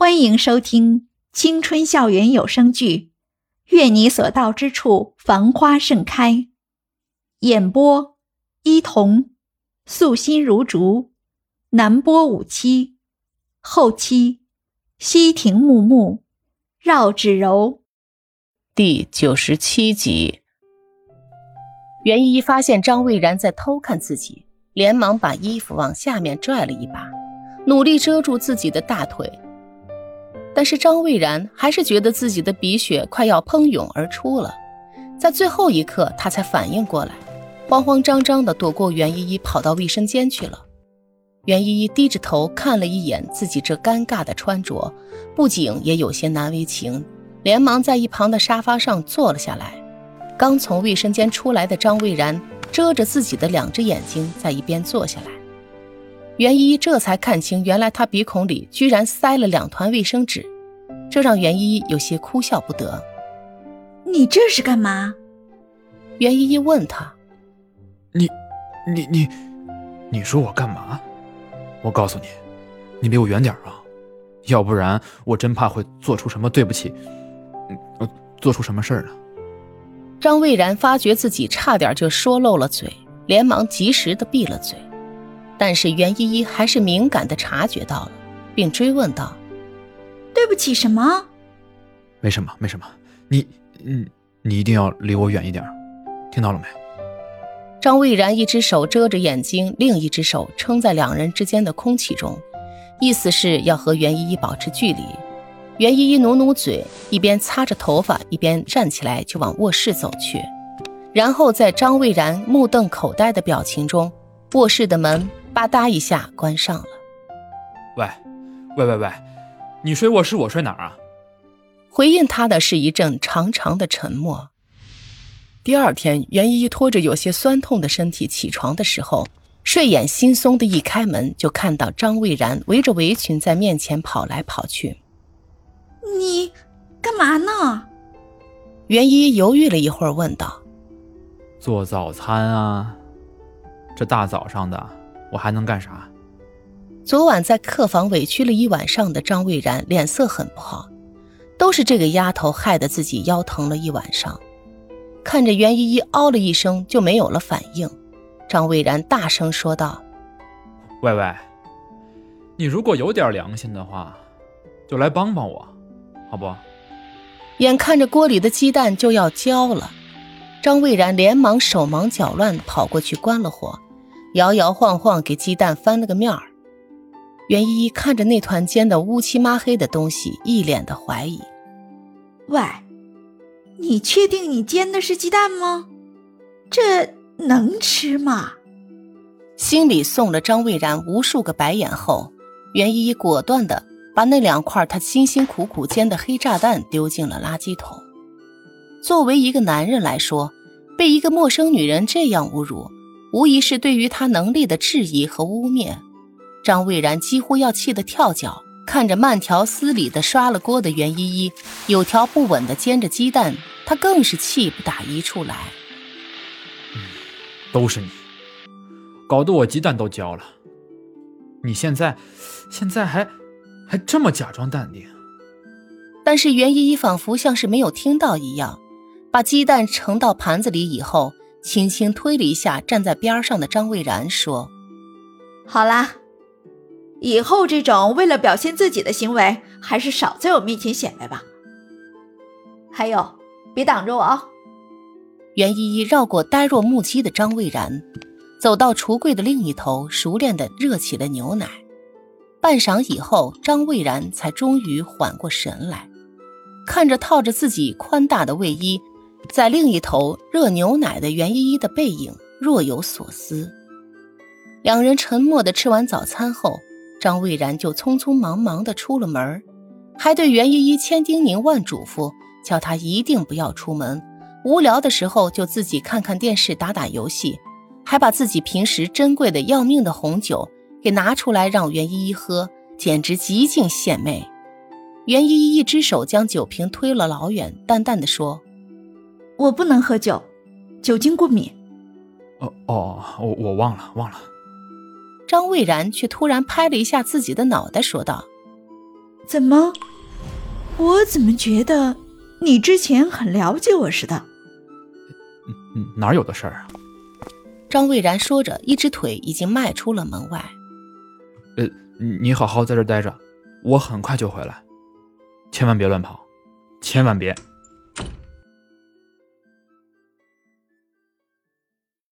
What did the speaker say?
欢迎收听青春校园有声剧《愿你所到之处繁花盛开》，演播：伊童，素心如竹，南波五七，后期：西亭木木，绕指柔。第九十七集，袁依依发现张蔚然在偷看自己，连忙把衣服往下面拽了一把，努力遮住自己的大腿。但是张蔚然还是觉得自己的鼻血快要喷涌而出了，在最后一刻，他才反应过来，慌慌张张地躲过袁依依，跑到卫生间去了。袁依依低着头看了一眼自己这尴尬的穿着，不仅也有些难为情，连忙在一旁的沙发上坐了下来。刚从卫生间出来的张蔚然遮着自己的两只眼睛，在一边坐下来。袁依依这才看清，原来她鼻孔里居然塞了两团卫生纸，这让袁依依有些哭笑不得。你这是干嘛？袁依依问他：“你、你、你、你说我干嘛？我告诉你，你离我远点啊，要不然我真怕会做出什么对不起，嗯，做出什么事儿呢。”张蔚然发觉自己差点就说漏了嘴，连忙及时的闭了嘴。但是袁依依还是敏感的察觉到了，并追问道：“对不起什么？没什么，没什么。你，嗯，你一定要离我远一点，听到了没？”张蔚然一只手遮着眼睛，另一只手撑在两人之间的空气中，意思是要和袁依依保持距离。袁依依努努嘴，一边擦着头发，一边站起来就往卧室走去，然后在张蔚然目瞪口呆的表情中，卧室的门。吧嗒一下关上了。喂，喂喂喂，你睡卧室，我睡哪儿啊？回应他的是一阵长长的沉默。第二天，袁依依拖着有些酸痛的身体起床的时候，睡眼惺忪的一开门，就看到张蔚然围着围裙在面前跑来跑去。你干嘛呢？袁依依犹豫了一会儿，问道：“做早餐啊，这大早上的。”我还能干啥？昨晚在客房委屈了一晚上的张蔚然脸色很不好，都是这个丫头害得自己腰疼了一晚上。看着袁依依嗷了一声就没有了反应，张蔚然大声说道：“喂喂，你如果有点良心的话，就来帮帮我，好不？”眼看着锅里的鸡蛋就要焦了，张蔚然连忙手忙脚乱跑过去关了火。摇摇晃晃给鸡蛋翻了个面儿，袁依依看着那团煎的乌漆抹黑的东西，一脸的怀疑。喂，你确定你煎的是鸡蛋吗？这能吃吗？心里送了张蔚然无数个白眼后，袁依依果断的把那两块她辛辛苦苦煎的黑炸弹丢进了垃圾桶。作为一个男人来说，被一个陌生女人这样侮辱。无疑是对于他能力的质疑和污蔑，张蔚然几乎要气得跳脚。看着慢条斯理的刷了锅的袁依依，有条不紊的煎着鸡蛋，他更是气不打一处来。都是你，搞得我鸡蛋都焦了。你现在，现在还还这么假装淡定。但是袁依依仿佛像是没有听到一样，把鸡蛋盛到盘子里以后。轻轻推了一下站在边上的张蔚然，说：“好啦，以后这种为了表现自己的行为，还是少在我面前显摆吧。还有，别挡着我啊！”袁依依绕过呆若木鸡的张蔚然，走到橱柜的另一头，熟练地热起了牛奶。半晌以后，张蔚然才终于缓过神来，看着套着自己宽大的卫衣。在另一头热牛奶的袁依依的背影，若有所思。两人沉默的吃完早餐后，张蔚然就匆匆忙忙的出了门，还对袁依依千叮咛万嘱咐，叫她一定不要出门，无聊的时候就自己看看电视、打打游戏，还把自己平时珍贵的要命的红酒给拿出来让袁依依喝，简直极尽献媚。袁依依一只手将酒瓶推了老远，淡淡的说。我不能喝酒，酒精过敏。哦哦，我我忘了忘了。张蔚然却突然拍了一下自己的脑袋，说道：“怎么？我怎么觉得你之前很了解我似的？嗯，哪有的事儿啊？张蔚然说着，一只腿已经迈出了门外。呃，你好好在这待着，我很快就回来，千万别乱跑，千万别。